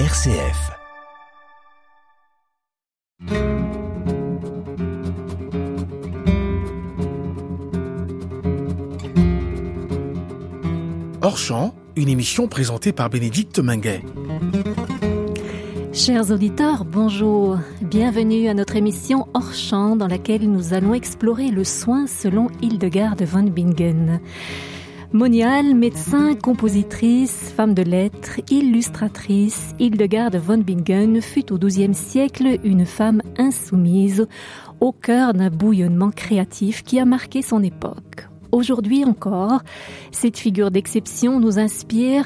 RCF. Hors champ, une émission présentée par Bénédicte Minguet. Chers auditeurs, bonjour. Bienvenue à notre émission Hors champ dans laquelle nous allons explorer le soin selon Hildegard von Bingen. Moniale, médecin, compositrice, femme de lettres, illustratrice, Hildegard von Bingen fut au XIIe siècle une femme insoumise au cœur d'un bouillonnement créatif qui a marqué son époque. Aujourd'hui encore, cette figure d'exception nous inspire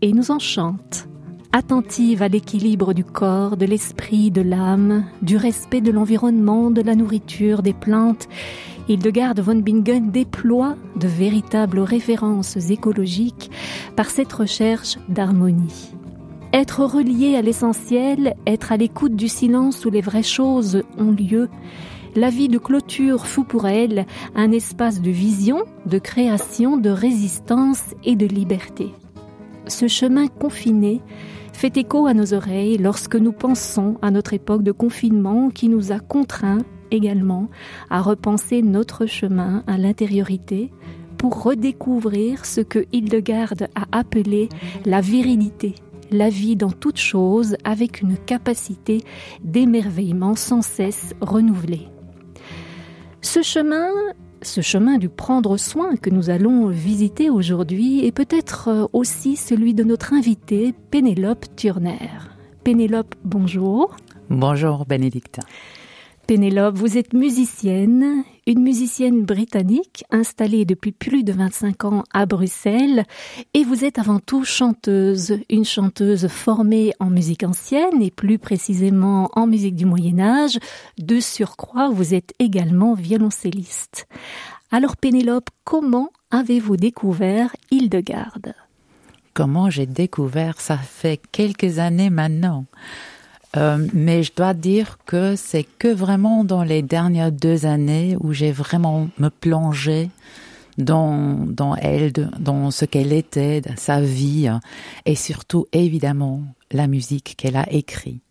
et nous enchante. Attentive à l'équilibre du corps, de l'esprit, de l'âme, du respect de l'environnement, de la nourriture, des plantes, Hildegard von Bingen déploie de véritables références écologiques par cette recherche d'harmonie. Être relié à l'essentiel, être à l'écoute du silence où les vraies choses ont lieu, la vie de clôture fut pour elle un espace de vision, de création, de résistance et de liberté. Ce confiné fait écho à nos oreilles lorsque nous pensons à notre époque de confinement qui nous a contraints également à repenser notre chemin à l'intériorité pour redécouvrir ce que Hildegard a appelé la virilité, la vie dans toute chose avec une capacité d'émerveillement sans cesse renouvelée. Ce chemin, ce chemin du prendre soin que nous allons visiter aujourd'hui est peut-être aussi celui de notre invitée Pénélope Turner. Pénélope, bonjour. Bonjour Bénédicte. Pénélope, vous êtes musicienne, une musicienne britannique installée depuis plus de 25 ans à Bruxelles et vous êtes avant tout chanteuse, une chanteuse formée en musique ancienne et plus précisément en musique du Moyen Âge. De surcroît, vous êtes également violoncelliste. Alors Pénélope, comment avez-vous découvert Hildegarde? Comment j'ai découvert? Ça fait quelques années maintenant. Euh, mais je dois dire que c'est que vraiment dans les dernières deux années où j'ai vraiment me plongé dans, dans elle, dans ce qu'elle était, sa vie, et surtout évidemment la musique qu'elle a écrite.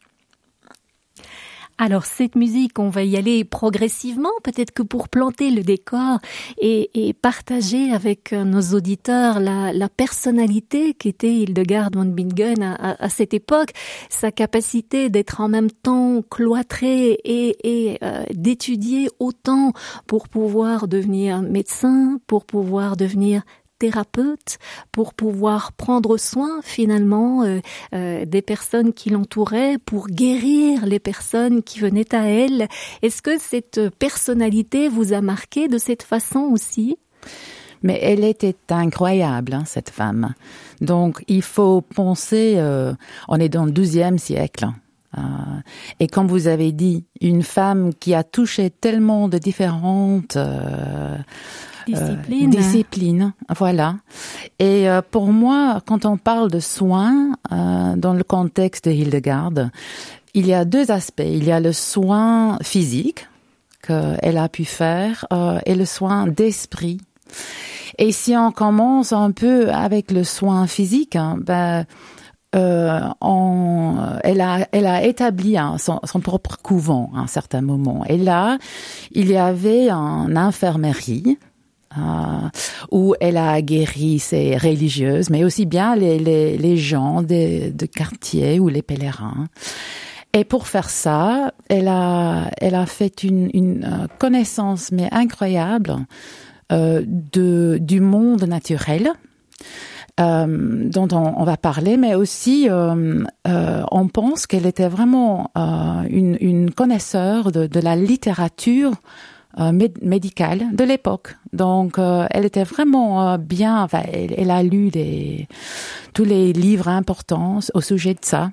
Alors cette musique, on va y aller progressivement, peut-être que pour planter le décor et, et partager avec euh, nos auditeurs la, la personnalité qu'était Hildegard von Bingen à, à, cette époque, sa capacité d'être en même temps cloîtrée et, et euh, d'étudier autant pour pouvoir devenir médecin, pour pouvoir devenir thérapeute pour pouvoir prendre soin finalement euh, euh, des personnes qui l'entouraient, pour guérir les personnes qui venaient à elle. Est-ce que cette personnalité vous a marqué de cette façon aussi? Mais elle était incroyable, hein, cette femme. Donc, il faut penser, euh, on est dans le XIIe siècle. Euh, et comme vous avez dit, une femme qui a touché tellement de différentes Discipline. Euh, discipline, voilà. Et euh, pour moi, quand on parle de soins euh, dans le contexte de Hildegard, il y a deux aspects. Il y a le soin physique qu'elle a pu faire et le soin d'esprit. Et si on commence un peu avec le soin physique, hein, ben, euh, on, elle, a, elle a établi hein, son, son, propre couvent à un certain moment. Et là, il y avait une infirmerie euh, où elle a guéri ses religieuses, mais aussi bien les, gens de, de quartier ou les pèlerins. Et pour faire ça, elle a, elle a fait une, euh, connaissance mais incroyable euh, de, du monde naturel. Dont on, va parler, mais aussi on pense qu'elle était vraiment une, une connaisseur de, la littérature médicale de l'époque. Donc, euh, elle était vraiment euh, bien. Enfin, elle, elle, a lu les, tous les livres importants au sujet de ça.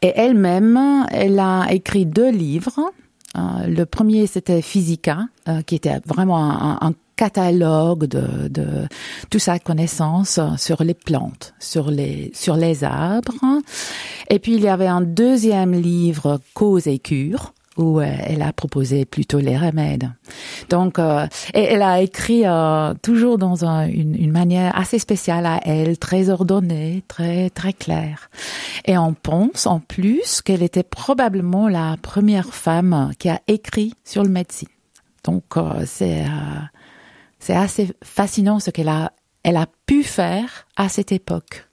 Et elle-même, elle a écrit deux livres. le premier, c'était Physica, qui était vraiment un, un catalogue de, de toute sa connaissance sur les plantes, sur les, sur les arbres. Et puis il y avait un deuxième livre, Cause et cure, où euh, elle a proposé plutôt les remèdes. Donc, euh, elle a écrit euh, toujours dans une, une, manière assez spéciale à elle, très ordonnée, très très claire. Et on pense en plus qu'elle était probablement la première femme qui a écrit sur le médecine. Donc, c'est c'est assez fascinant ce qu'elle a elle a pu faire à cette époque.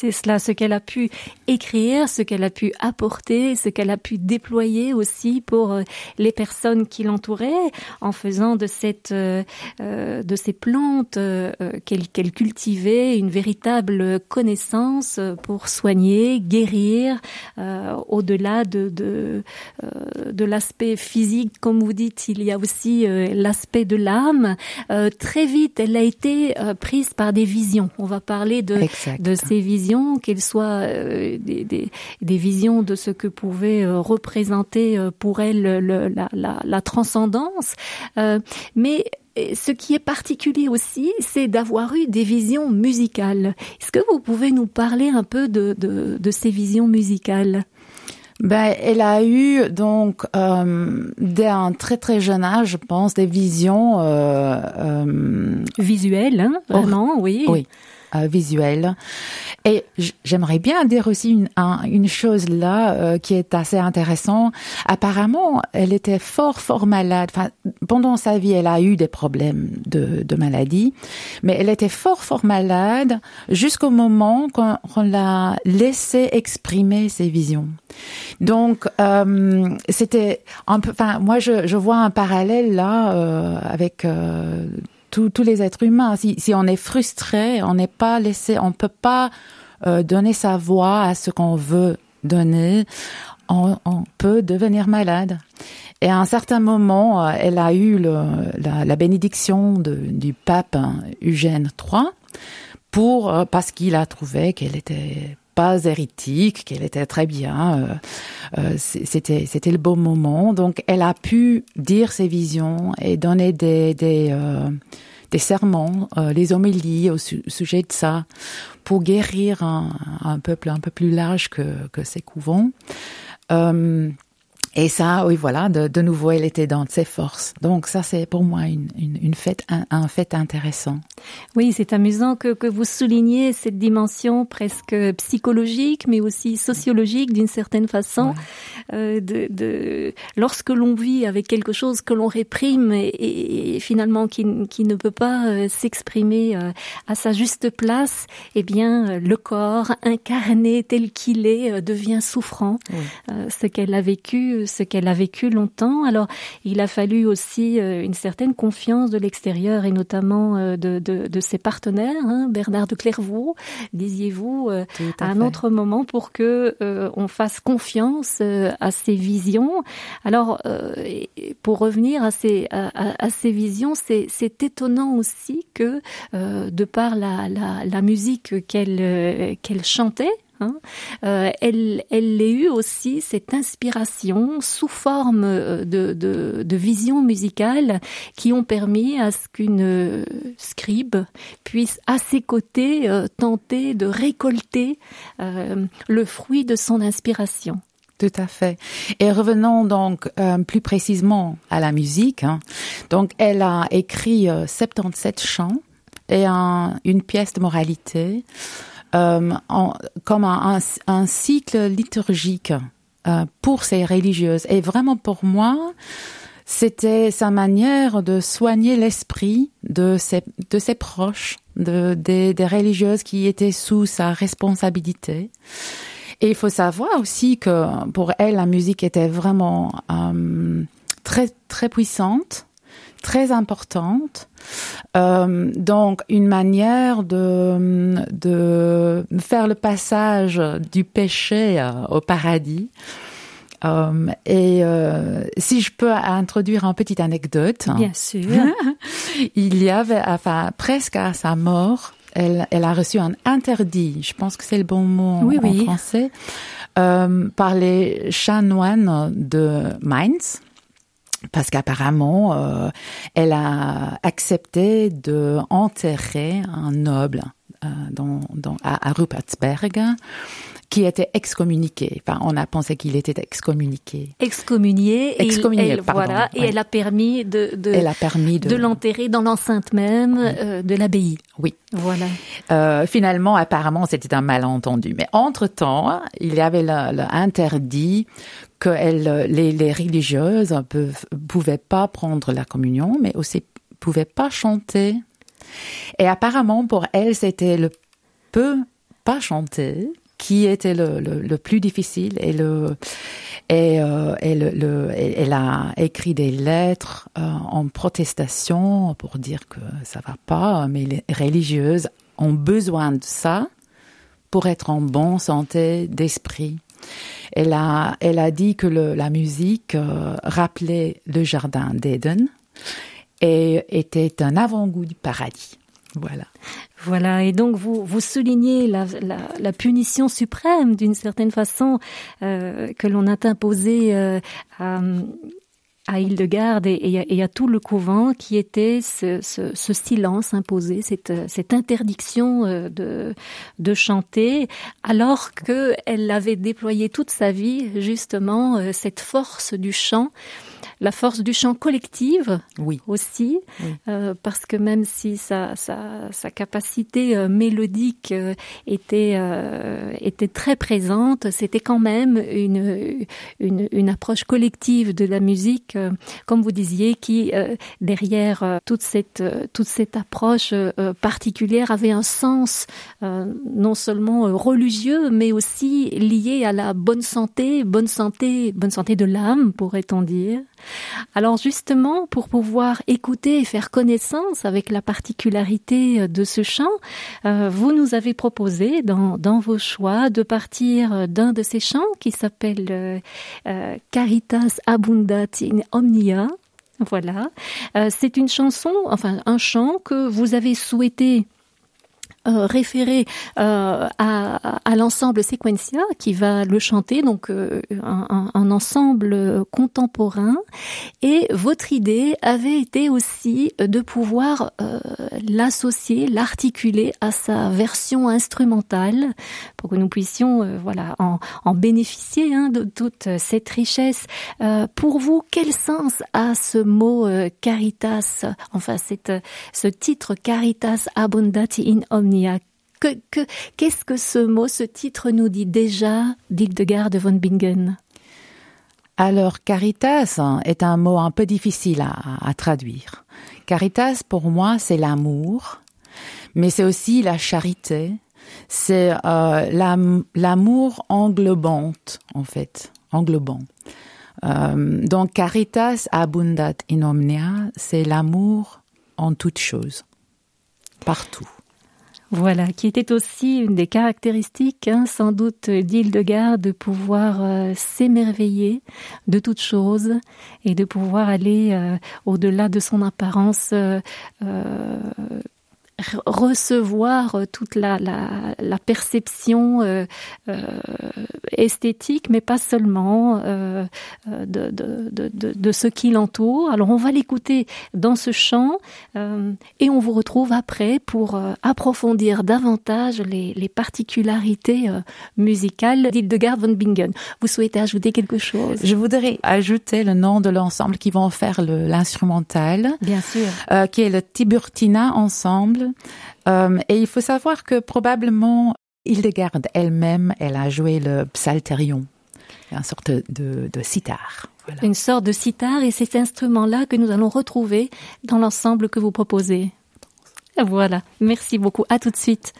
C'est cela, ce qu'elle a pu écrire, ce qu'elle a pu apporter, ce qu'elle a pu déployer aussi pour euh, les personnes qui l'entouraient, en faisant de cette, euh, euh, de ces plantes qu'elle cultivait une véritable connaissance pour soigner, guérir, au-delà de de, de l'aspect physique, comme vous dites, il y a aussi l'aspect de l'âme. très vite, elle a été prise par des visions. On va parler de de ces visions qu'elles soient euh, des, des, des, visions de ce que pouvait euh, représenter euh, pour elle le, la, la, la, transcendance. mais ce qui est particulier aussi, c'est d'avoir eu des visions musicales. Est-ce que vous pouvez nous parler un peu de, de, de ces visions musicales? Ben, elle a eu donc euh, dès un très très jeune âge, je pense, des visions euh, euh, visuelles, hein, vraiment, oui. Oui. Euh, visuel. Et j'aimerais bien dire aussi une, une chose là euh, qui est assez intéressant. Apparemment, elle était fort fort malade. Enfin, pendant sa vie, elle a eu des problèmes de, de maladie, mais elle était fort fort malade jusqu'au moment qu'on on l'a laissé exprimer ses visions. Donc, euh, c'était un peu. Enfin, moi, je, je vois un parallèle là euh, avec tous les êtres humains. Si, on est frustré, on n'est pas laissé, on peut pas euh, donner sa voix à ce qu'on veut donner. On, peut devenir malade. Et à un certain moment, euh, elle a eu la, bénédiction du pape Eugène III pour euh, parce qu'il a trouvé qu'elle était pas hérétique, qu'elle était très bien. Euh, euh, c'était c'était le bon moment. Donc elle a pu dire ses visions et donner des des, euh, des sermons, les homélies au sujet de ça, pour guérir un, un, peuple un peu plus large que que ses couvents. Et ça, oui, voilà, de, de, nouveau, elle était dans ses forces. Donc ça, c'est pour moi une, une, une fête, un, un, fait intéressant. Oui, c'est amusant que, que vous souligniez cette dimension presque psychologique, mais aussi sociologique d'une certaine façon. Ouais. Euh, de, de, lorsque l'on vit avec quelque chose que l'on réprime et, et, finalement qui, qui ne peut pas euh, s'exprimer euh, à sa juste place, eh bien, le corps incarné tel qu'il est devient souffrant. Oui. ce qu'elle a vécu ce qu'elle a vécu longtemps. Alors, il a fallu aussi euh, une certaine confiance de l'extérieur et notamment euh, de, de, de, ses partenaires, hein, Bernard de Clairvaux, disiez-vous, euh, à, à un autre moment pour que on fasse confiance à ces visions. Alors, pour revenir à ces, à, à ces visions, c'est étonnant aussi que, de par la, la, la musique qu'elle qu'elle chantait, Hein. Euh, elle, elle l'ait eu aussi cette inspiration sous forme euh, de, de, visions musicales qui ont permis à ce qu'une euh, scribe puisse à ses côtés tenter de récolter le fruit de son inspiration. Tout à fait. Et revenons donc plus précisément à la musique. Hein. Donc, elle a écrit euh, 77 chants et un, une pièce de moralité en, comme un, un, un, cycle liturgique euh, pour ces religieuses. Et vraiment pour moi, c'était sa manière de soigner l'esprit de ses, de ses proches, de, des, des religieuses qui étaient sous sa responsabilité. Et il faut savoir aussi que pour elle, la musique était vraiment euh, très, très puissante très importante. Euh, donc une manière de, de faire le passage du péché euh, au paradis. Euh, et euh, si je peux introduire une petite anecdote. Bien sûr. il y avait, enfin, presque à sa mort, elle, elle a reçu un interdit, je pense que c'est le bon mot oui, en oui. français, euh, par les chanoines de Mainz parce qu'apparemment, euh, elle a accepté de enterrer un noble dans, à, à Rupertsberg qui était excommuniqué. Enfin, on a pensé qu'il était excommuniqué. Excommunié. Excommunié, et elle, pardon, Voilà, et elle a permis de, de, Elle a permis de, de l'enterrer dans l'enceinte même euh, de l'abbaye. Oui. Voilà. Euh, finalement, apparemment, c'était un malentendu. Mais entre-temps, il y avait le, le interdit que elle, les, les religieuses ne pouvaient pas prendre la communion, mais aussi pouvaient pas chanter. Et apparemment, pour elle, c'était le peu pas chanter qui était le, le, le, plus difficile et le et, euh, elle a écrit des lettres euh, en protestation pour dire que ça va pas mais les religieuses ont besoin de ça pour être en bonne santé d'esprit. Elle a elle a dit que le, la musique euh, rappelait le jardin d'Éden et était un avant-goût du paradis voilà. Voilà, et donc vous, vous soulignez la, la, la punition suprême, d'une certaine façon, euh, que l'on a imposée euh, à, à Hildegarde et, et, à, tout le couvent, qui était ce, ce, ce silence imposé, cette, cette interdiction euh, de, de chanter, alors qu'elle avait déployé toute sa vie, justement, euh, cette force du chant la force du chant collective oui. aussi, oui. Euh, parce que même si sa, sa, sa capacité euh, mélodique euh, était, était très présente, c'était quand même une, une, une, approche collective de la musique, comme vous disiez, qui derrière toute cette, toute cette approche particulière avait un sens non seulement religieux, mais aussi lié à la bonne santé, bonne santé, bonne santé de l'âme, pourrait-on dire. Alors justement, pour pouvoir écouter et faire connaissance avec la particularité de ce chant, euh, vous nous avez proposé dans, vos choix de partir d'un de ces chants qui s'appelle euh, Caritas Abundat in Omnia. Voilà, euh, c'est une chanson, enfin un chant que vous avez souhaité euh, référé euh, à, à l'ensemble Sequencia qui va le chanter, donc euh, un, un, ensemble contemporain. Et votre idée avait été aussi de pouvoir euh, l'associer, l'articuler à sa version instrumentale pour que nous puissions, euh, voilà, en, en bénéficier hein, de toute cette richesse. Euh, pour vous, quel sens a ce mot caritas, enfin cette, ce titre caritas abundati in qu'est-ce que ce mot, ce titre nous dit déjà d'Hildegard de von Bingen? Alors, caritas est un mot un peu difficile à, à traduire. Caritas, pour moi, c'est l'amour, mais c'est aussi la charité, c'est euh, l'amour englobante, en fait, englobant. Euh, donc, caritas abundat in omnia, c'est l'amour en toutes choses, partout. Voilà, qui était aussi une des caractéristiques, hein, sans doute, d'Hildegard, de pouvoir euh, s'émerveiller de toutes choses et de pouvoir aller euh, au-delà de son apparence. Euh, recevoir toute la, la, la perception euh, euh, esthétique, mais pas seulement euh, de, de, de, de, ce qui l'entoure. Alors on va l'écouter dans ce chant et on vous retrouve après pour approfondir davantage les, les particularités musicales d'Hildegard von Bingen. Vous souhaitez ajouter quelque chose? Je voudrais ajouter le nom de l'ensemble qui vont faire l'instrumental. Bien sûr. qui est le Tiburtina Ensemble. Euh, et il faut savoir que probablement Hildegarde elle-même, elle a joué le psalterion, une sorte de, de sitar. Une sorte de sitar, et cet instrument-là que nous allons retrouver dans l'ensemble que vous proposez. Voilà, merci beaucoup. À tout de suite.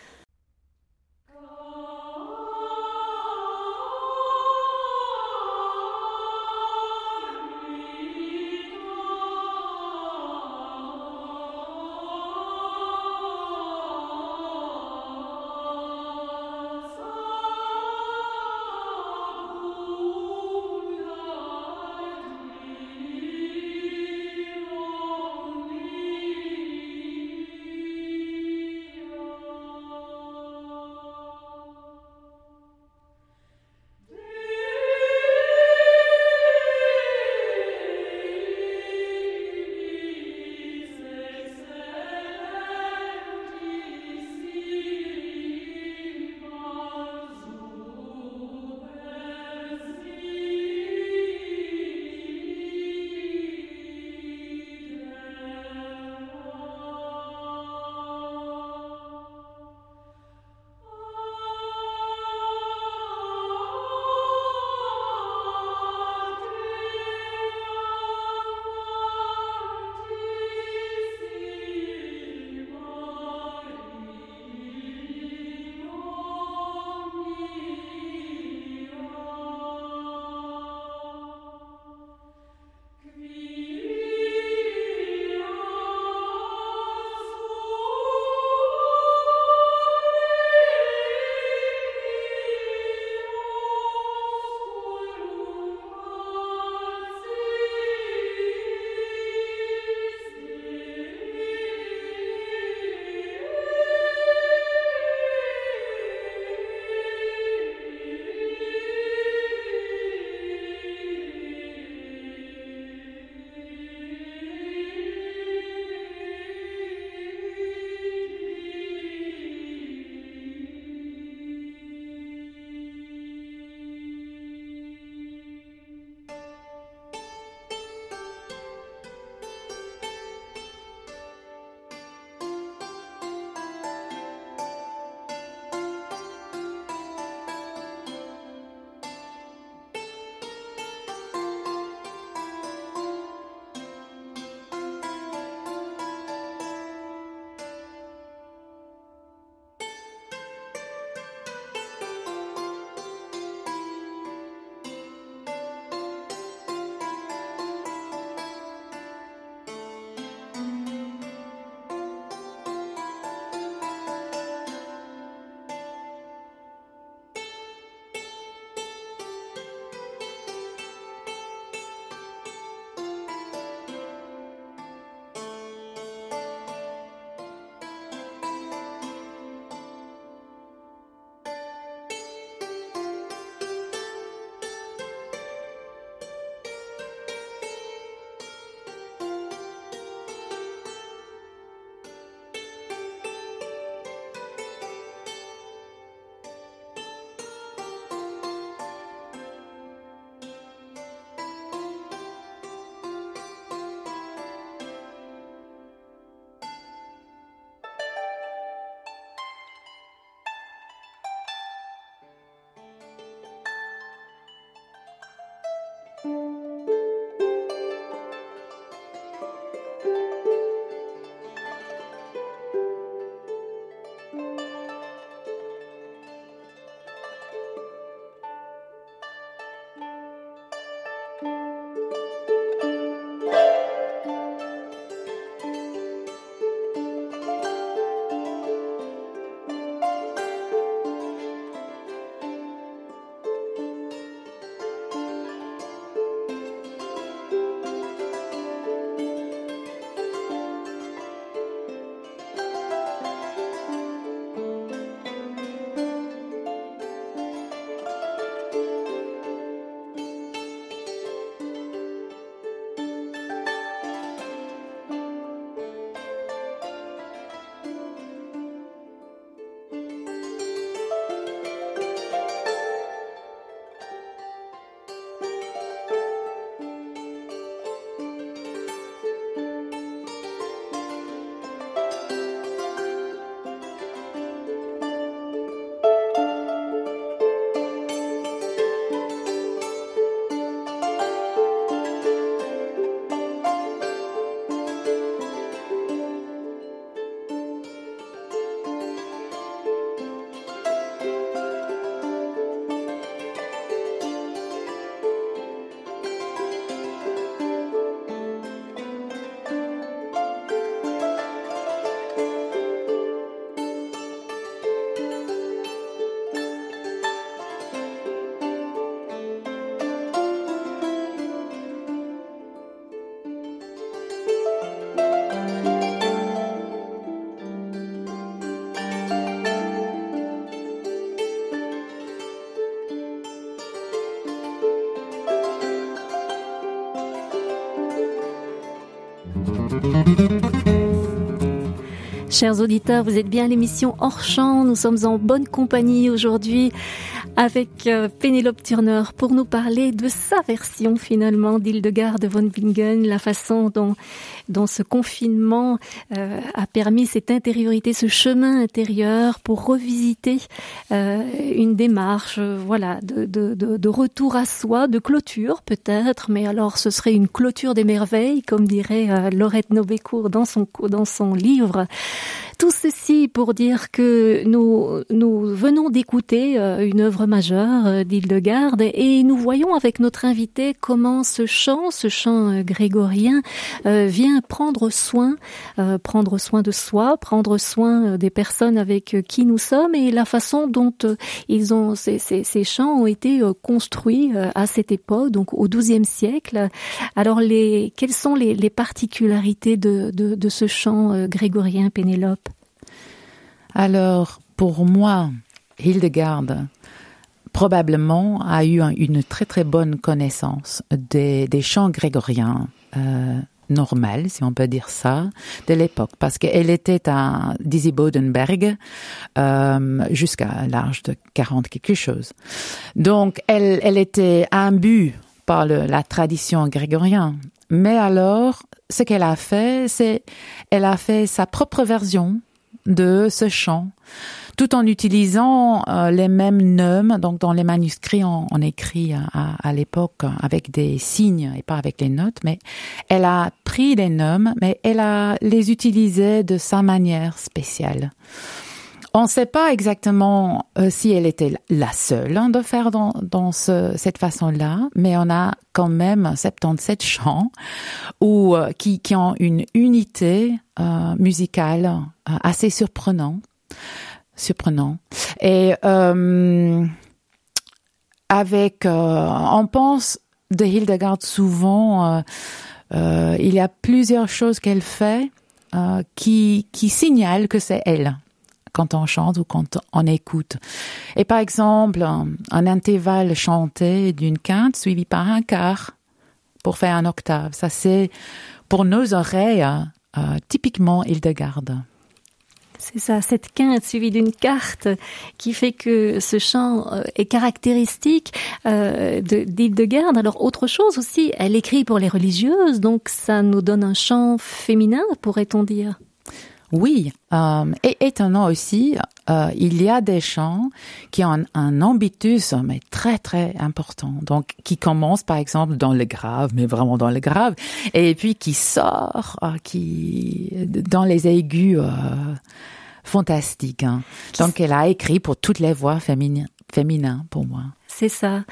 Chers auditeurs, vous êtes bien l'émission Hors Champ. Nous sommes en bonne compagnie aujourd'hui avec euh, Pénélope Turner pour nous parler de sa version finalement d'Hildegard de von Bingen, la façon dont, dont ce confinement euh, a permis cette intériorité, ce chemin intérieur pour revisiter euh, une démarche, voilà, de, de, de, de, retour à soi, de clôture peut-être, mais alors ce serait une clôture des merveilles, comme dirait Laurette Nobécourt dans son, dans son livre. Tout ceci pour dire que nous, venons d'écouter euh, une œuvre majeure euh, d'Hildegarde et nous voyons avec notre invité comment ce chant, ce chant euh, grégorien, vient prendre soin, prendre soin de soi, prendre soin des personnes avec qui nous sommes et la façon dont ces, chants ont été construits à cette époque, donc au XIIe siècle. Alors les quelles sont les, particularités de ce chant grégorien, Pénélope? Alors, pour moi, Hildegarde probablement a eu une très très bonne connaissance des, chants grégoriens euh, si on peut dire ça, de l'époque, parce qu'elle était à Dizzy Bodenberg euh, jusqu'à l'âge de 40 quelque chose. Donc, elle, elle était imbue par la tradition grégorienne. Mais alors, ce qu'elle a fait, c'est elle a fait sa propre version de ce chant, tout en utilisant euh, les mêmes neumes. Donc dans les manuscrits, on, écrit à, l'époque avec des signes et pas avec les notes, mais elle a pris les neumes, mais elle a les utilisés de sa manière spéciale. On ne sait pas exactement euh, si elle était la seule hein, de faire dans, dans ce, cette façon-là, mais on a quand même 77 chants ou euh, qui, qui ont une unité euh, musicale euh, assez surprenant, surprenant. Et euh, avec, on pense de Hildegard souvent, il y a plusieurs choses qu'elle fait qui, qui signalent que c'est elle quand on chante ou quand on écoute. Et par exemple, un, intervalle chanté d'une quinte suivi par un quart pour faire un octave. Ça, c'est pour nos oreilles euh, typiquement Hildegarde. C'est ça, cette quinte suivie d'une carte qui fait que ce chant euh, est caractéristique euh, d'Hildegarde. Alors autre chose aussi, elle écrit pour les religieuses, donc ça nous donne un chant féminin, pourrait-on dire. Oui, euh, et étonnant aussi, euh, il y a des chants qui ont un, un ambitus mais très très important. Donc qui commence par exemple dans le grave, mais vraiment dans le grave, et puis qui sort, euh, qui dans les aigus fantastiques. Hein. Donc elle a écrit pour toutes les voix féminines féminin pour moi. C'est ça.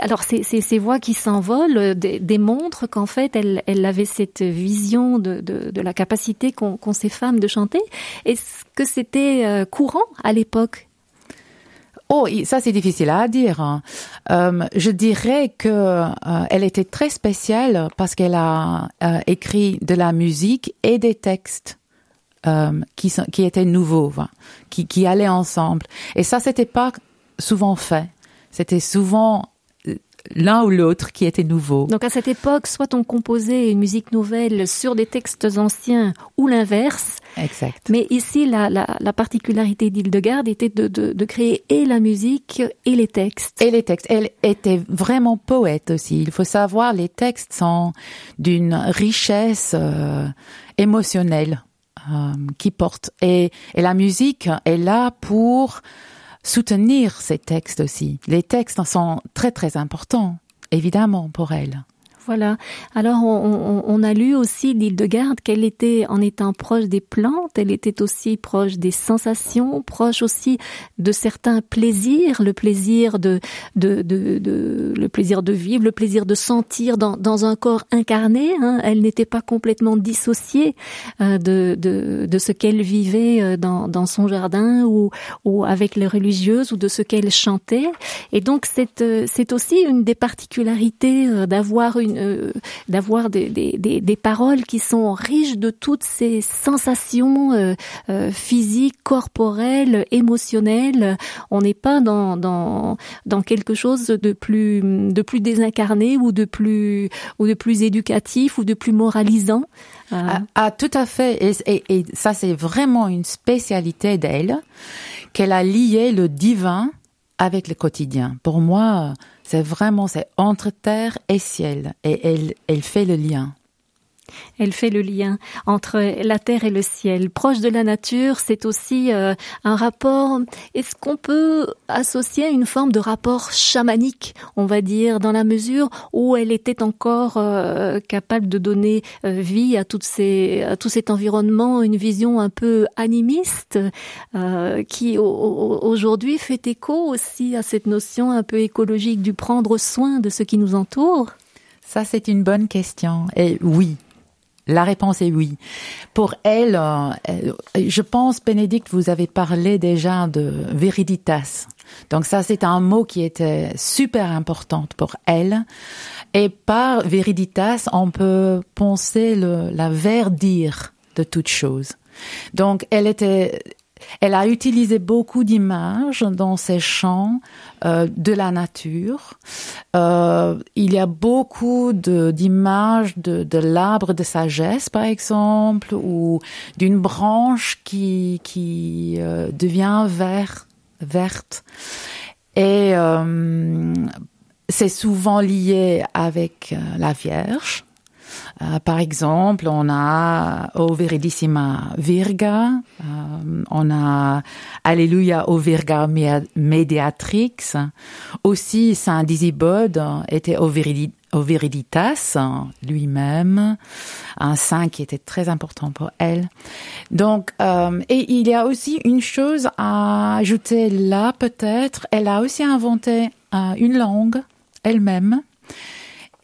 Alors ces, voix qui s'envolent euh, démontrent qu'en fait elle, avait cette vision de, la capacité qu'ont qu ces femmes de chanter. Est-ce que c'était euh, courant à l'époque? Oh, ça c'est difficile à dire. Hein. Euh, je dirais que elle était très spéciale parce qu'elle a écrit de la musique et des textes. Qui, étaient nouveaux, qui, qui allaient ensemble. Et ça, c'était pas souvent fait. C'était souvent euh, l'un ou l'autre qui était nouveau. Donc à cette époque, soit on composait une musique nouvelle sur des textes anciens ou l'inverse. Exact. Mais ici, la, la, la particularité d'Hildegarde était de, de, de, créer et la musique et les textes. Et les textes. Elle était vraiment poète aussi. Il faut savoir, les textes sont d'une richesse euh, émotionnelle euh, qui porte. Et, et la musique est là pour soutenir ces textes aussi. Les textes sont très très importants, évidemment, pour elle. Voilà. Alors, on, on, on a lu aussi d'Hildegarde qu'elle était, en étant proche des plantes, elle était aussi proche des sensations, proche aussi de certains plaisirs, le plaisir de, de, de, de le plaisir de vivre, le plaisir de sentir dans, dans un corps incarné. Hein. Elle n'était pas complètement dissociée euh, de, de, de ce qu'elle vivait euh, dans, dans son jardin ou, ou avec les religieuses ou de ce qu'elle chantait. Et donc, c'est, euh, c'est aussi une des particularités d'avoir une une, d'avoir des, des, des, paroles qui sont riches de toutes ces sensations physiques, corporelles, émotionnelles. On n'est pas dans, dans, dans quelque chose de plus, de plus désincarné ou de plus, ou de plus éducatif ou de plus moralisant. Ah, ah, tout à fait. Et, ça, c'est vraiment une spécialité d'elle, qu'elle a lié le divin avec le quotidien. Pour moi, c'est vraiment, c'est entre terre et ciel. Et elle, elle fait le lien. Elle fait le lien entre la terre et le ciel. Proche de la nature, c'est aussi euh, un rapport. Est-ce qu'on peut associer une forme de rapport chamanique, on va dire, dans la mesure où elle était encore euh, capable de donner euh, vie à toutes ces, à tout cet environnement, une vision un peu animiste qui aujourd'hui fait écho aussi à cette notion un peu écologique du prendre soin de ce qui nous entoure? Ça, c'est une bonne question. Et oui, la réponse est oui. Pour elle, euh, je pense, Bénédicte, vous avez parlé déjà de vériditas. Donc ça, c'est un mot qui était super important pour elle. Et par vériditas, on peut penser le, la verdire de toute chose. Donc, elle était elle a utilisé beaucoup d'images dans ses chants euh, de la nature. Euh, il y a beaucoup d'images de, l'arbre de sagesse, par exemple, ou d'une branche qui, euh, devient vert, verte. Et c'est souvent lié avec la Vierge. Euh, par exemple, on a O Veridissima Virga, euh, on a Alléluia O Virga Mediatrix. Aussi, Saint Disibode était O, Veriditas lui-même, un saint qui était très important pour elle. Donc, euh, et il y a aussi une chose à ajouter là, peut-être. Elle a aussi inventé une langue elle-même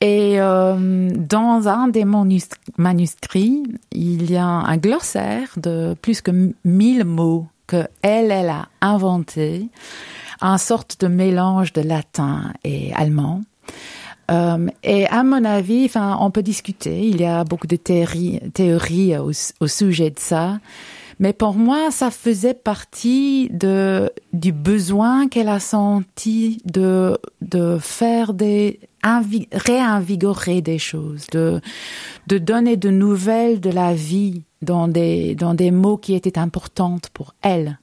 et euh, dans un des manuscrits, il y a un glossaire de plus que mille mots que elle, elle a inventé, un sorte de mélange de latin et allemand. Euh, et à mon avis, enfin, on peut discuter. Il y a beaucoup de théories, théories au, au sujet de ça. Mais pour moi, ça faisait partie de, du besoin qu'elle a senti de, de faire des, réinvigorer des choses, de, de donner de nouvelles de la vie dans des, dans des mots qui étaient importants pour elle.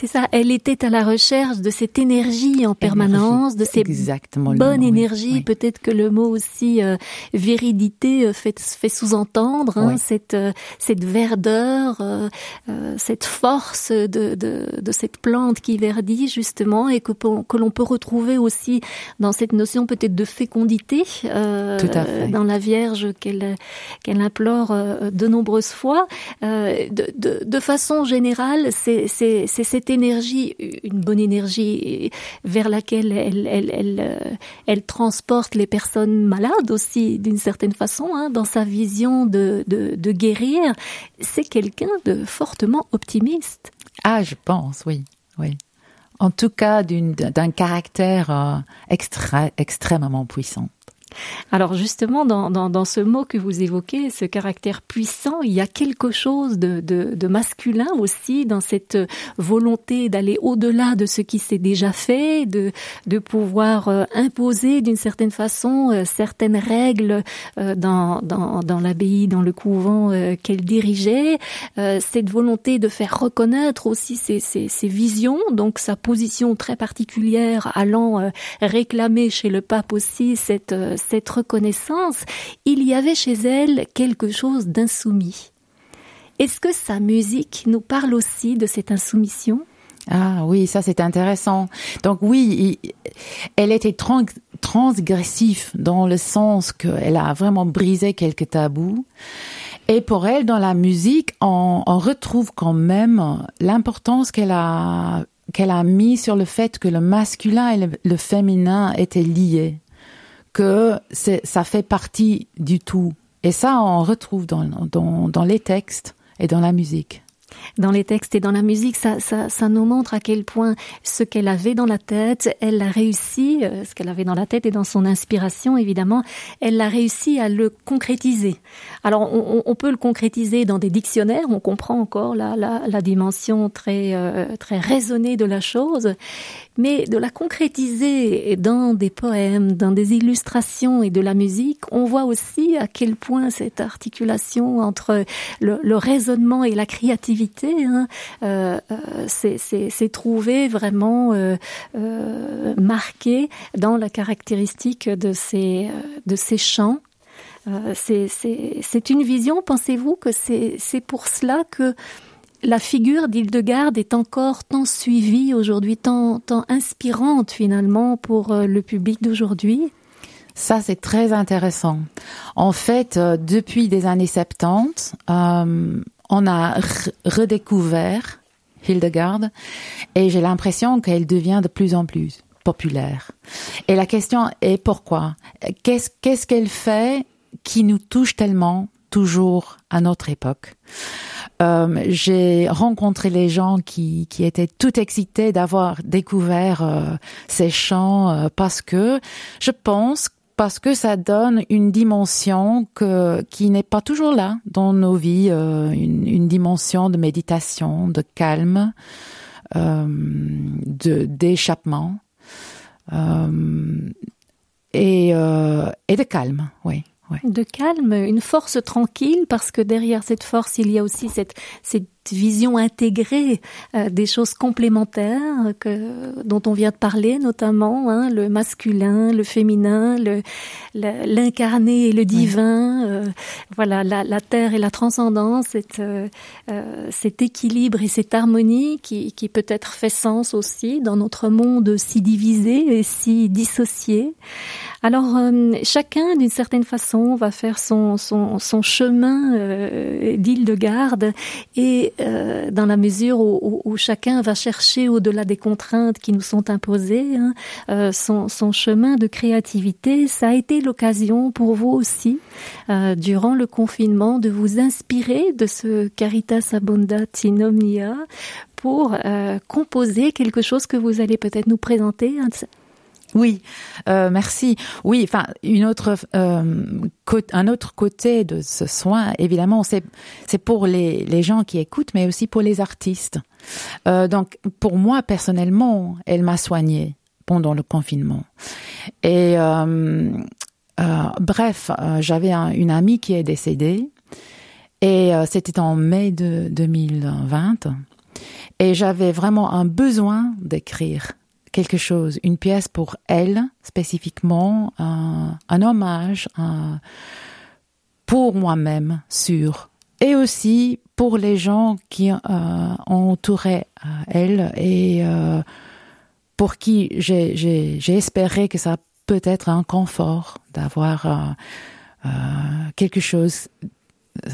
C'est ça, elle était à la recherche de cette énergie en permanence, de cette bonne énergie. Peut-être que le mot aussi euh, véridité euh, fait, fait sous-entendre hein, cette euh, cette verdeur, cette force de, de, de cette plante qui verdit justement et que que l'on peut retrouver aussi dans cette notion peut-être de fécondité dans la Vierge qu'elle qu'elle implore de nombreuses fois. de, de, de façon générale, c'est c'est c'est énergie, une bonne énergie vers laquelle elle, elle, elle, euh, transporte les personnes malades aussi d'une certaine façon, hein, dans sa vision de, de, c'est quelqu'un de fortement optimiste. Ah, je pense, oui, oui. En tout cas, d'un caractère euh, extrêmement puissant. Alors justement, dans, dans, dans, ce mot que vous évoquez, ce caractère puissant, il y a quelque chose de, de, de masculin aussi dans cette volonté d'aller au-delà de ce qui s'est déjà fait, de, de pouvoir euh, imposer d'une certaine façon euh, certaines règles euh, dans, dans, dans l'abbaye, dans le couvent qu'elle dirigeait, cette volonté de faire reconnaître aussi ses, ses, ses, visions, donc sa position très particulière allant réclamer chez le pape aussi cette cette reconnaissance, il y avait chez elle quelque chose d'insoumis. Est-ce que sa musique nous parle aussi de cette insoumission? Ah oui, ça c'est intéressant. Donc oui, elle était transgressive dans le sens qu'elle a vraiment brisé quelques tabous. Et pour elle, dans la musique, on, retrouve quand même l'importance qu'elle a qu'elle a mis sur le fait que le masculin et le féminin étaient liés que ça fait partie du tout. Et ça, on retrouve dans, dans, les textes et dans la musique. dans les textes et dans la musique, ça, ça, ça nous montre à quel point ce qu'elle avait dans la tête, elle l'a réussi, euh, ce qu'elle avait dans la tête et dans son inspiration, évidemment, elle l'a réussi à le concrétiser. Alors, on, peut le concrétiser dans des dictionnaires, on comprend encore la, la, la dimension très, euh, très raisonnée de la chose, mais de la concrétiser dans des poèmes, dans des illustrations et de la musique, on voit aussi à quel point cette articulation entre le, raisonnement et la créativité hein, euh, euh, s'est trouvé vraiment euh, euh, marqué dans la caractéristique de ces, euh, de ces chants. C'est une vision, pensez-vous que c'est pour cela que la figure d'Hildegarde est encore tant suivie aujourd'hui, tant, tant inspirante finalement pour euh, le public d'aujourd'hui? Ça, c'est très intéressant. En fait, euh, depuis des années 70, euh, on a redécouvert Hildegarde et j'ai l'impression qu'elle devient de plus en plus populaire. Et la question est pourquoi? Qu'est-ce qu'elle fait qui nous touche tellement toujours à notre époque? Euh, j'ai rencontré les gens qui, étaient tout excités d'avoir découvert euh, ces chants euh, parce que je pense parce que ça donne une dimension qui n'est pas toujours là dans nos vies, une, une, dimension de méditation, de calme, de d'échappement et, et de calme, oui. De calme, une force tranquille, parce que derrière cette force, il y a aussi cette, cette vision intégrée euh, des choses complémentaires que, dont on vient de parler, notamment hein, le masculin, le féminin, le, l'incarné et le divin, euh, voilà, la, la, terre et la transcendance, cet, euh, euh, cet équilibre et cette harmonie qui, qui peut être fait sens aussi dans notre monde si divisé et si dissocié. Alors, euh, chacun, d'une certaine façon, va faire son, son, son chemin euh, d'île de garde et euh, dans la mesure où, où, où, chacun va chercher au-delà des contraintes qui nous sont imposées, hein, euh, son, son, chemin de créativité, ça a été l'occasion pour vous aussi, euh, durant le confinement, de vous inspirer de ce Caritas Abundat in Omnia pour euh, composer quelque chose que vous allez peut-être nous présenter oui, euh, merci. Oui, enfin, une autre, euh, un autre côté de ce soin, évidemment, c'est c'est pour les, les gens qui écoutent, mais aussi pour les artistes. Euh, donc, pour moi personnellement, elle m'a soignée pendant le confinement. Et euh, euh, bref, euh, j'avais un, une amie qui est décédée, et c'était en mai de 2020, et j'avais vraiment un besoin d'écrire quelque chose, une pièce pour elle spécifiquement, un, hommage pour moi-même sur et aussi pour les gens qui euh, entouraient euh, elle et euh, pour qui j'ai espéré que ça peut être un confort d'avoir euh, quelque chose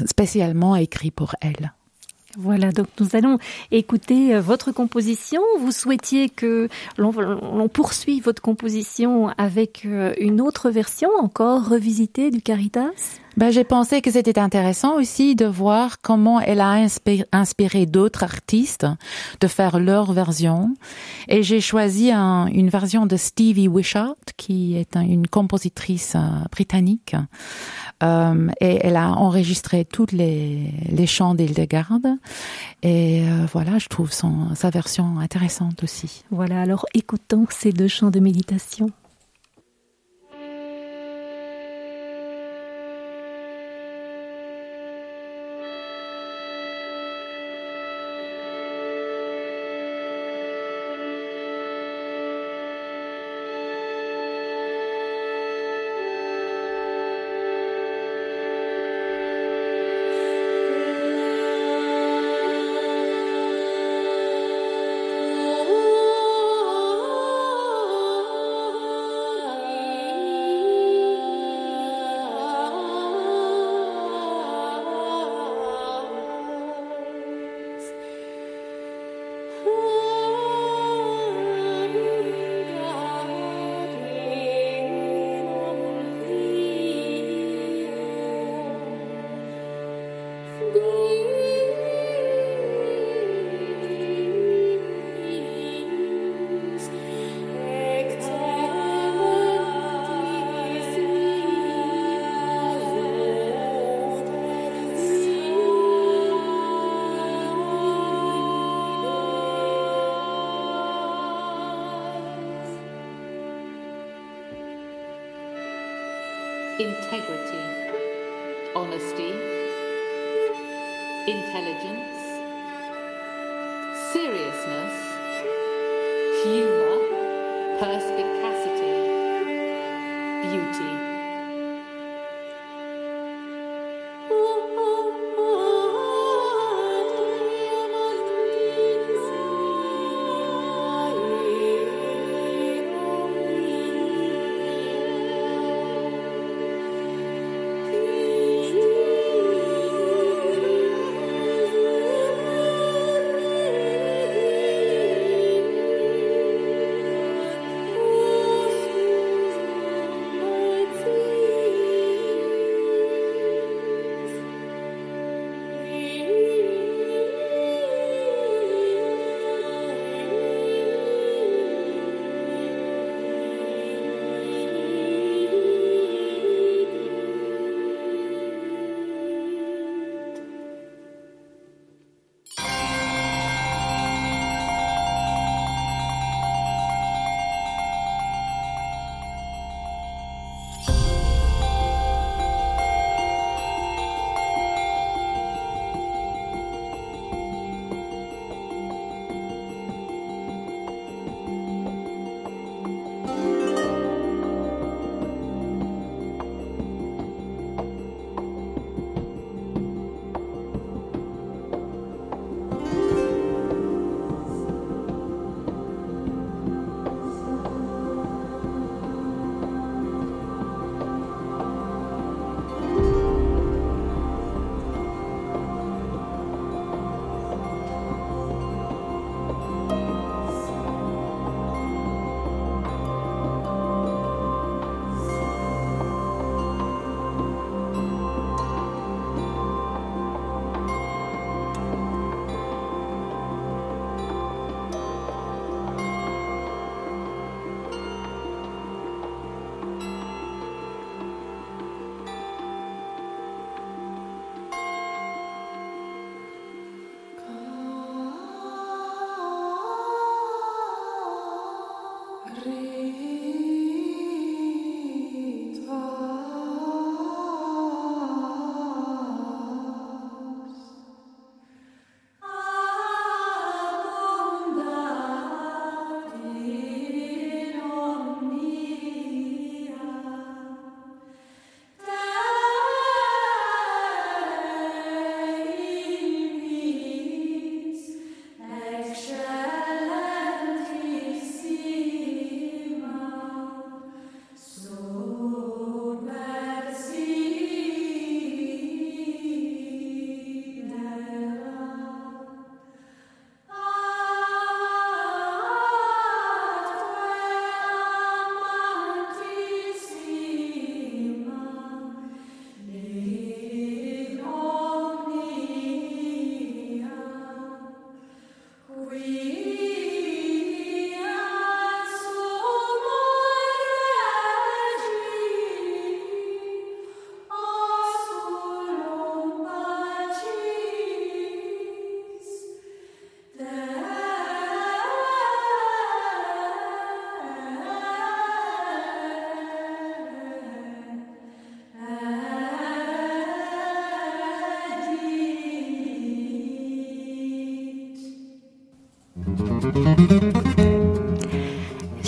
spécialement écrit pour elle. Voilà, donc nous allons écouter euh, votre composition. Vous souhaitiez que l'on poursuive votre composition avec euh, une autre version encore revisitée du Caritas? Ben, J'ai pensé que c'était intéressant aussi de voir comment elle a inspiré, d'autres artistes de faire leur version. Et j'ai choisi un, une version de Stevie Wishart, qui est un, une compositrice euh, britannique. Euh, et elle a enregistré toutes les, chants d'Hildegarde. Et euh, voilà, je trouve sa version intéressante aussi. Voilà, alors écoutons ces deux chants de méditation. Integrity,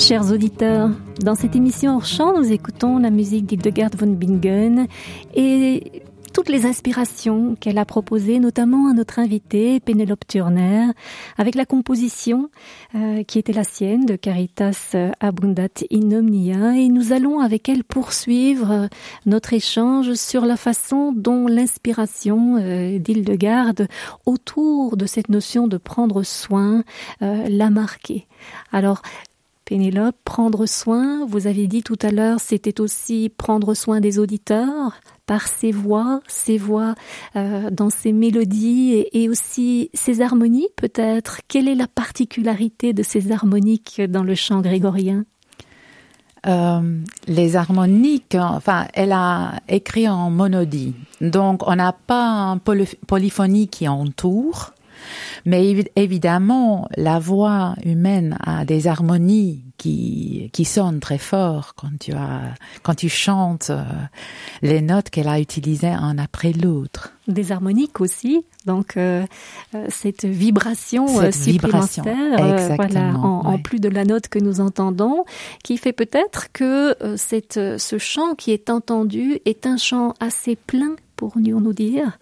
Chers auditeurs, dans cette émission hors champ, nous écoutons la musique d'Hildegard von Bingen et toutes les inspirations qu'elle a proposées, notamment à notre invitée Pénélope Turner, avec la composition euh, qui était la sienne de Caritas Abundat in Omnia. Et nous allons avec elle poursuivre notre échange sur la façon dont l'inspiration euh, autour de cette notion de prendre soin euh, l'a marquée. Alors, Pénélope, prendre soin, vous avez dit tout à l'heure, c'était aussi prendre soin des auditeurs par ses voix, ses voix euh, dans ses mélodies et, aussi ses harmonies peut-être. Quelle est la particularité de ces harmoniques dans le chant grégorien? Euh, les harmoniques, enfin, elle a écrit en monodie, donc on n'a pas polyphonie qui entoure, mais évidemment, la voix humaine a des harmonies qui, qui sonne très fort quand tu as, quand tu chantes euh, les notes qu'elle a utilisées un après l'autre. Des harmoniques aussi, donc euh, euh, cette vibration Cette supplémentaire, vibration, voilà, en, plus de la note que nous entendons, qui fait peut-être que euh, cette, ce chant qui est entendu est un chant assez plein, pourrions-nous dire,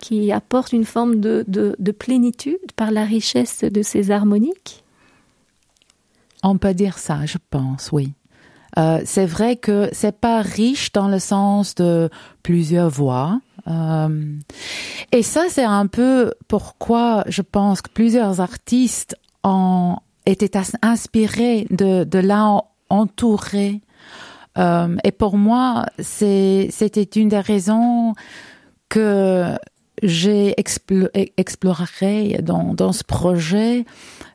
qui apporte une forme de, de, de plénitude par la richesse de ses harmoniques. On peut dire ça, je pense, oui. Euh, c'est vrai que c'est pas riche dans le sens de plusieurs voix. Euh, et ça, c'est un peu pourquoi je pense que plusieurs artistes ont été inspirés de, de. Euh, et pour moi, c'était une des raisons que j'ai explo- exploré dans, dans ce projet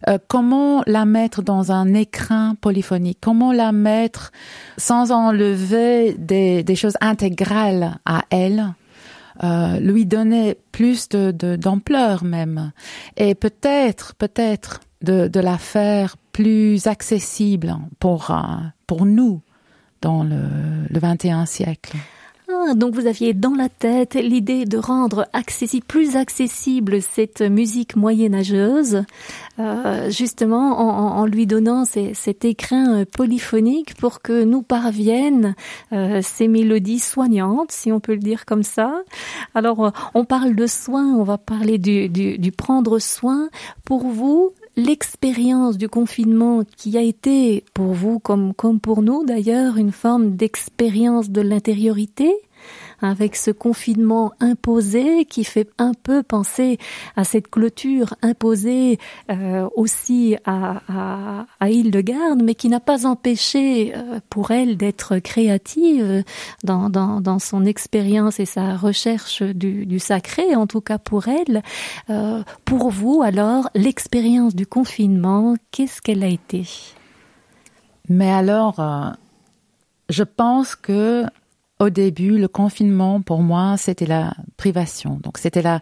euh, comment la mettre dans un écrin polyphonique, comment la mettre sans enlever des, des choses intégrales à elle, euh, lui donner plus de, de- d'ampleur même, et peut-être, peut-être de, de la faire plus accessible pour, euh, pour nous dans le, le 21 siècle. Donc vous aviez dans la tête l'idée de rendre accessible, plus accessible cette musique moyenâgeuse, euh, justement en, lui donnant cet écrin polyphonique pour que nous parviennent euh, ces mélodies soignantes, si on peut le dire comme ça. Alors, euh, on parle de soin, on va parler du, du, du prendre soin. Pour vous, l'expérience du confinement qui a été pour vous comme, pour nous d'ailleurs une forme d'expérience de l'intériorité avec ce confinement imposé qui fait un peu penser à cette clôture imposée euh, aussi à, à, Hildegarde, mais qui n'a pas empêché euh, pour elle d'être créative dans, dans, son expérience et sa recherche du, du sacré, en tout cas pour elle. Euh, pour vous, alors, l'expérience du confinement, qu'est-ce qu'elle a été? Mais alors, je pense que au début, le confinement pour moi, c'était la privation. Donc, c'était la,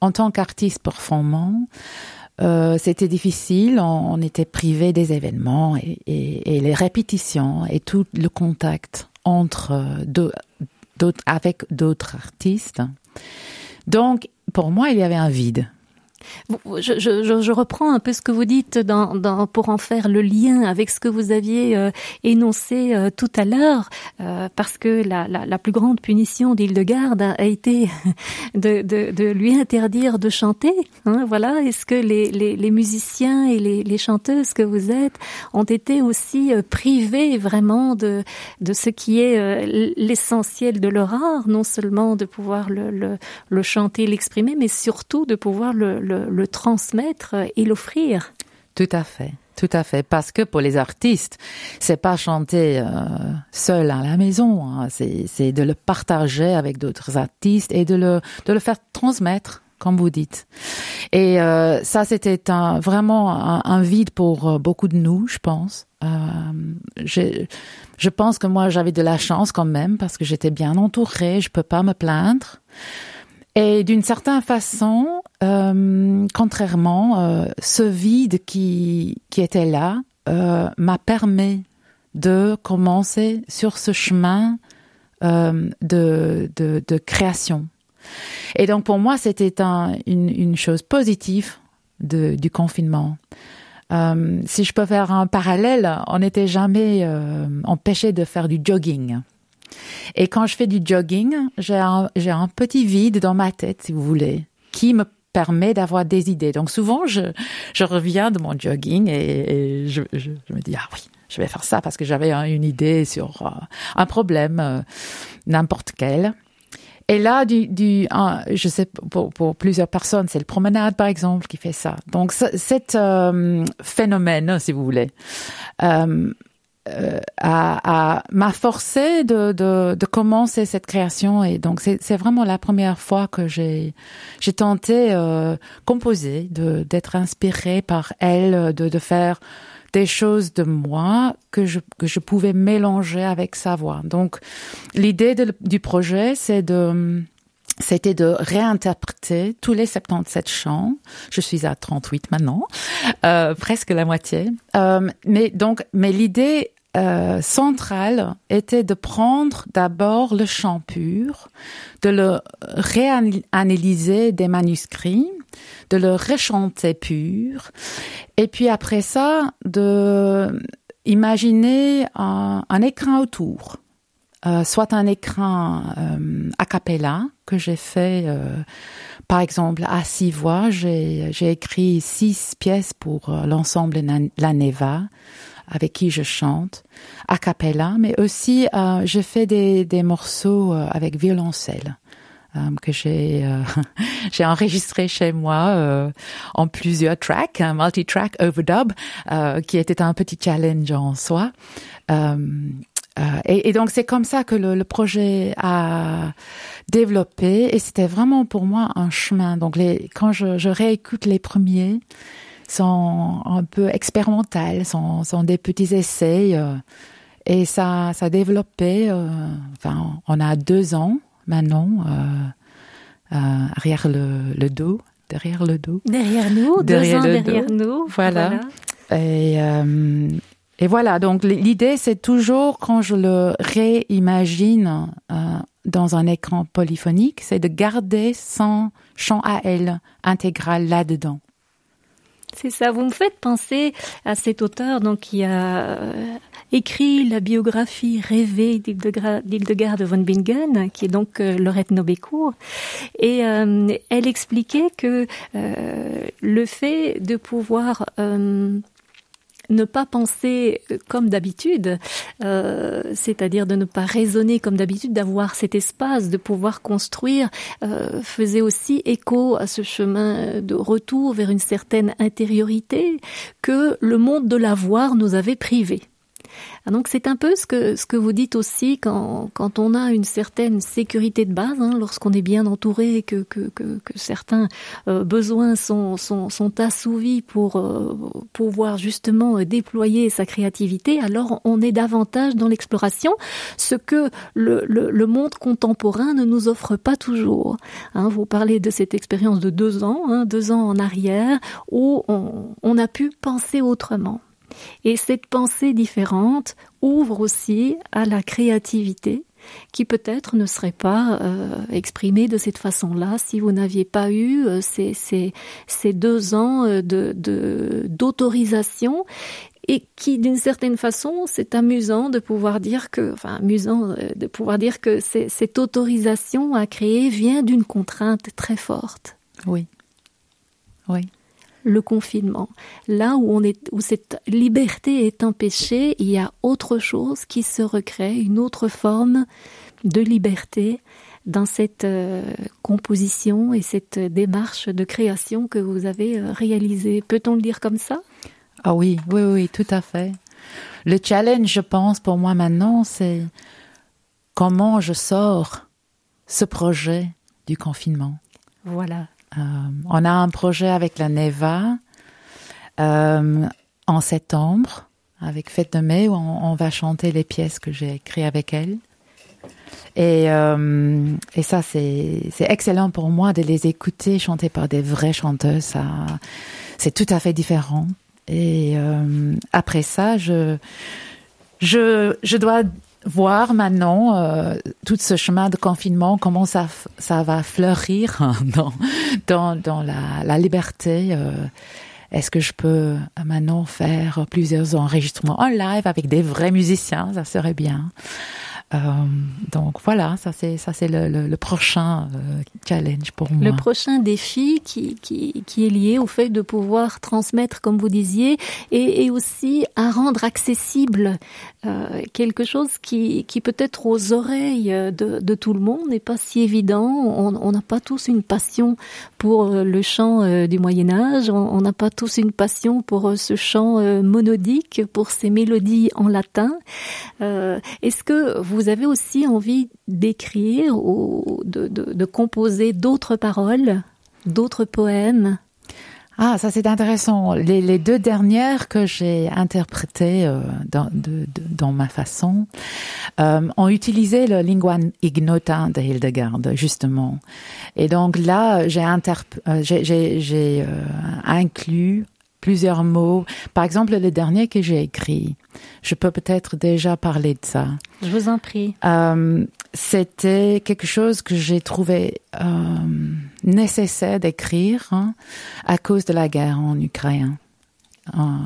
en tant qu'artiste performant, euh, c'était difficile. On, on était privé des événements et, et, et les répétitions et tout le contact entre euh, d'autres avec d'autres artistes. Donc, pour moi, il y avait un vide. Je, je- je reprends un peu ce que vous dites dans, dans, pour en faire le lien avec ce que vous aviez euh, énoncé euh, tout à l'heure, euh, parce que la, la, la plus grande punition d'Hildegarde a, a été de, de, de lui interdire de chanter. Hein, voilà. Est-ce que les, les, les musiciens et les, les chanteuses que vous êtes ont été aussi euh, privés vraiment de, de ce qui est euh, l'essentiel de leur art, non seulement de pouvoir le, le, le chanter, l'exprimer, mais surtout de pouvoir le, le, le transmettre et l'offrir. Tout à fait, tout à fait. Parce que pour les artistes, c'est pas chanter euh, seul à la maison, hein. c'est de le partager avec d'autres artistes et de le de le faire transmettre, comme vous dites. Et euh, ça, c'était vraiment un, vide pour euh, beaucoup de nous, je pense. Je, je pense que moi, j'avais de la chance quand même parce que j'étais bien entourée, je peux pas me plaindre. Et d'une certaine façon, euh, contrairement, euh, ce vide qui, qui était là euh, m'a permis de commencer sur ce chemin euh, de, de, de création. Et donc pour moi, c'était un, une, une chose positive de, du confinement. Euh, si je peux faire un parallèle, on n'était jamais euh, empêché de faire du jogging. Et quand je fais du jogging, j'ai un, petit vide dans ma tête, si vous voulez, qui me permet d'avoir des idées. Donc souvent, je, reviens de mon jogging et, je, me dis, ah oui, je vais faire ça parce que j'avais une idée sur euh, un problème, euh, n'importe quel. Et là, du, je sais pour, pour plusieurs personnes, c'est le promenade par exemple qui fait ça. Donc cet euh, phénomène, si vous voulez, euh, à, à m'a forcé de, de, de, commencer cette création et donc c'est vraiment la première fois que j'ai j'ai tenté euh, composer de d'être inspirée par elle de de faire des choses de moi que je que je pouvais mélanger avec sa voix donc l'idée du projet c'est de c'était de réinterpréter tous les 77 chants. Je suis à 38 maintenant, euh, presque la moitié. Euh, mais donc, mais l'idée euh, centrale était de prendre d'abord le chant pur, de le réanalyser des manuscrits, de le rechanter pur, et puis après ça, de imaginer un, écran autour. Euh, soit un écran euh, a cappella que j'ai fait, euh, par exemple, à six voix. J'ai écrit six pièces pour euh, l'ensemble La Neva, avec qui je chante, a cappella, mais aussi euh, j'ai fait des, des morceaux euh, avec violoncelle. euh, que j'ai euh, j'ai enregistré chez moi en plusieurs tracks, un multi-track overdub, qui était un petit challenge en soi. Et, donc c'est comme ça que le, projet a développé et c'était vraiment pour moi un chemin. Donc quand je, je réécoute les premiers, sont un peu expérimentales, sont, sont des petits essais euh, et ça ça a développé. euh, enfin, on a deux ans maintenant euh, euh, le, le dos, derrière le dos. Derrière nous, Derrière deux ans le derrière dos. nous. Voilà. Et, et voilà, donc l'idée, c'est toujours, quand je le réimagine dans un écran polyphonique, c'est de garder son chant à elle intégral là-dedans. C'est ça. Vous me faites penser à cet auteur donc qui a euh, écrit la biographie rêvée d'Hildegard d'Hildegard de von Bingen, qui est donc euh, Laurette Nobécourt, et euh, elle expliquait que euh, le fait de pouvoir euh, ne pas penser comme d'habitude, euh, c'est-à-dire de ne pas raisonner comme d'habitude, d'avoir cet espace, de pouvoir construire, euh, faisait aussi écho à ce chemin de retour vers une certaine intériorité que le monde de l'avoir nous avait privé. Ah, donc c'est un peu ce que ce que vous dites aussi quand quand on a une certaine sécurité de base, hein, lorsqu'on est bien entouré que que que, certains euh, besoins sont sont sont assouvis pour euh, pouvoir justement euh, déployer sa créativité. Alors on est davantage dans l'exploration, ce que le, le le monde contemporain ne nous offre pas toujours. Hein, vous parlez de cette expérience de deux ans, hein, deux ans en arrière, où on, on a pu penser autrement. Et cette pensée différente ouvre aussi à la créativité qui peut-être ne serait pas euh, exprimée de cette façon-là si vous n'aviez pas eu euh, ces, deux ans euh, d'autorisation et qui d'une certaine façon c'est amusant de pouvoir dire que enfin amusant de pouvoir dire que cette autorisation à créer vient d'une contrainte très forte Oui. Oui. Le confinement. Là où on est, où cette liberté est empêchée, il y a autre chose qui se recrée, une autre forme de liberté dans cette euh, composition et cette démarche de création que vous avez euh, réalisée. Peut-on le dire comme ça? Ah oui, oui, oui, tout à fait. Le challenge, je pense, pour moi maintenant, c'est comment je sors ce projet du confinement. Voilà. Euh, on a un projet avec la Neva euh, en septembre, avec Fête de mai, où on, va chanter les pièces que j'ai écrites avec elle. Et, euh, et ça, c'est excellent pour moi de les écouter chanter par des vraies chanteuses. C'est tout à fait différent. Et après ça, je, je, je dois voir maintenant euh, tout ce chemin de confinement, comment ça, ça va fleurir dans, dans, dans la, la liberté. euh, Est-ce que je peux maintenant faire plusieurs enregistrements en live avec des vrais musiciens? Ça serait bien. Euh, donc voilà, ça c'est ça c'est le, le, le prochain euh, challenge pour moi. Le prochain défi qui, qui, qui est lié au fait de pouvoir transmettre, comme vous disiez, et, et aussi à rendre accessible euh, quelque chose qui, qui peut-être aux oreilles de, de tout le monde n'est pas si évident. On n'a pas tous une passion pour le chant du Moyen Âge, on n'a pas tous une passion pour ce chant euh, monodique, pour ces mélodies en latin. Euh, Est-ce que vous avez aussi envie d'écrire ou de, de, de composer d'autres paroles, d'autres poèmes? Ah, ça c'est intéressant. Les, les, deux dernières que j'ai interprétées euh, dans, de, de, dans, ma façon euh, ont utilisé le lingua ignota de Hildegard, justement. Et donc là, j'ai euh, inclus plusieurs mots. Par exemple, le dernier que j'ai écrit, je peux peut-être déjà parler de ça. Je vous en prie. Euh, C'était quelque chose que j'ai trouvé euh, nécessaire d'écrire hein, à cause de la guerre en Ukraine.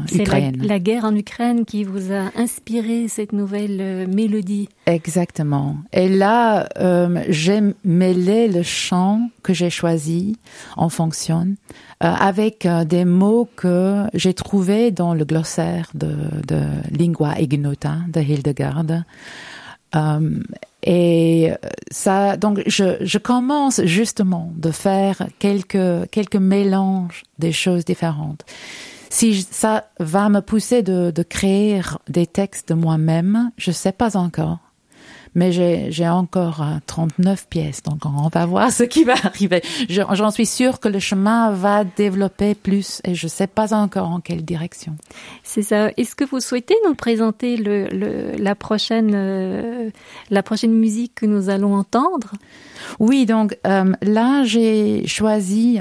C'est la, la, guerre en Ukraine qui vous a inspiré cette nouvelle euh, mélodie. Exactement. Et là, euh, j'ai mêlé le chant que j'ai choisi en fonction euh, avec euh, des mots que j'ai trouvés dans le glossaire de, de Lingua Ignota de Hildegard. Euh, et ça, donc, je, je commence justement de faire quelques quelques mélanges des choses différentes si ça va me pousser de, de créer des textes de moi-même, je sais pas encore. Mais j'ai encore 39 pièces, donc on va voir ce qui va arriver. J'en suis sûre que le chemin va développer plus et je sais pas encore en quelle direction. C'est ça. Est-ce que vous souhaitez nous présenter le, le, la prochaine euh, la prochaine musique que nous allons entendre? Oui, donc euh, là j'ai choisi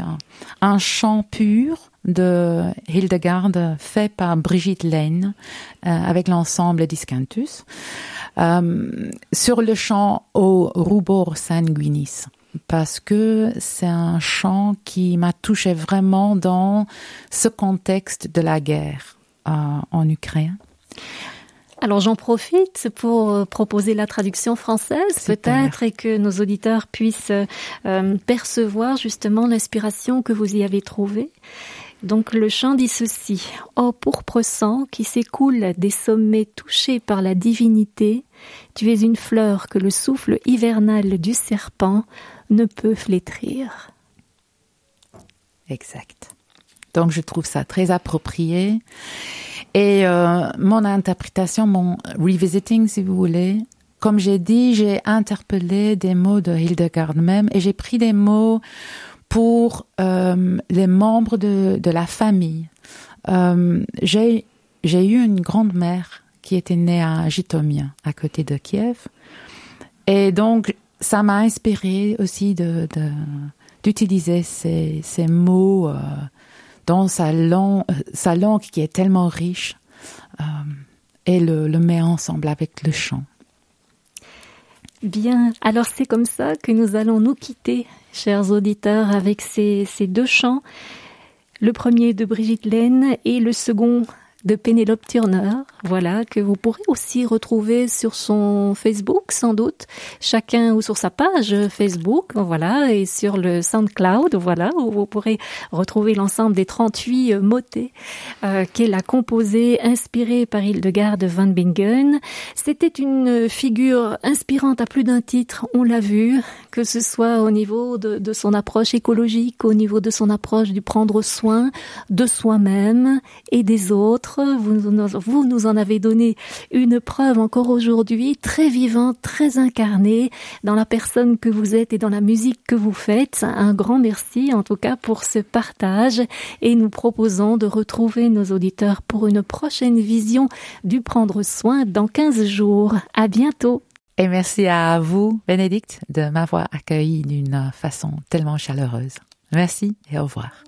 un chant pur de Hildegard fait par Brigitte Lane euh, avec l'ensemble Discantus euh, sur le chant au rubor sanguinis parce que c'est un chant qui m'a touché vraiment dans ce contexte de la guerre euh, en Ukraine. Alors j'en profite pour proposer la traduction française peut-être et que nos auditeurs puissent euh, percevoir justement l'inspiration que vous y avez trouvée. Donc le chant dit ceci Ô pourpre sang qui s'écoule des sommets touchés par la divinité, tu es une fleur que le souffle hivernal du serpent ne peut flétrir. Exact. Donc je trouve ça très approprié. Et euh, mon interprétation, mon revisiting, si vous voulez, comme j'ai dit, j'ai interpellé des mots de Hildegard même et j'ai pris des mots pour euh, les membres de, de la famille. Euh, j'ai eu une grande-mère qui était née à Jitomia, à côté de Kiev. Et donc, ça m'a inspiré aussi de, d'utiliser ces, ces mots euh, dans sa langue, sa langue qui est tellement riche euh, et le, le met ensemble avec le chant. Bien, alors c'est comme ça que nous allons nous quitter, chers auditeurs, avec ces, deux chants. Le premier de Brigitte Laine et le second de Pénélope Turner, voilà, que vous pourrez aussi retrouver sur son Facebook, sans doute, chacun ou sur sa page Facebook, voilà, et sur le SoundCloud, voilà, où vous pourrez retrouver l'ensemble des 38 motets euh, qu'elle a composés, inspirés par Hildegard van Bingen. C'était une figure inspirante à plus d'un titre, on l'a vu, que ce soit au niveau de, de son approche écologique, au niveau de son approche du prendre soin de soi-même et des autres, vous, vous nous en avez donné une preuve encore aujourd'hui, très vivante, très incarnée dans la personne que vous êtes et dans la musique que vous faites. Un grand merci en tout cas pour ce partage et nous proposons de retrouver nos auditeurs pour une prochaine vision du prendre soin dans 15 jours. À bientôt. Et merci à vous, Bénédicte, de m'avoir accueilli d'une façon tellement chaleureuse. Merci et au revoir.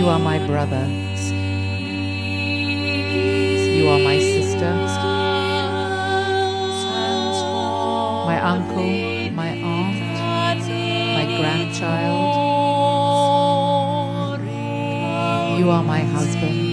You are my brother. You are my sister, my uncle, my aunt, my grandchild. You are my husband.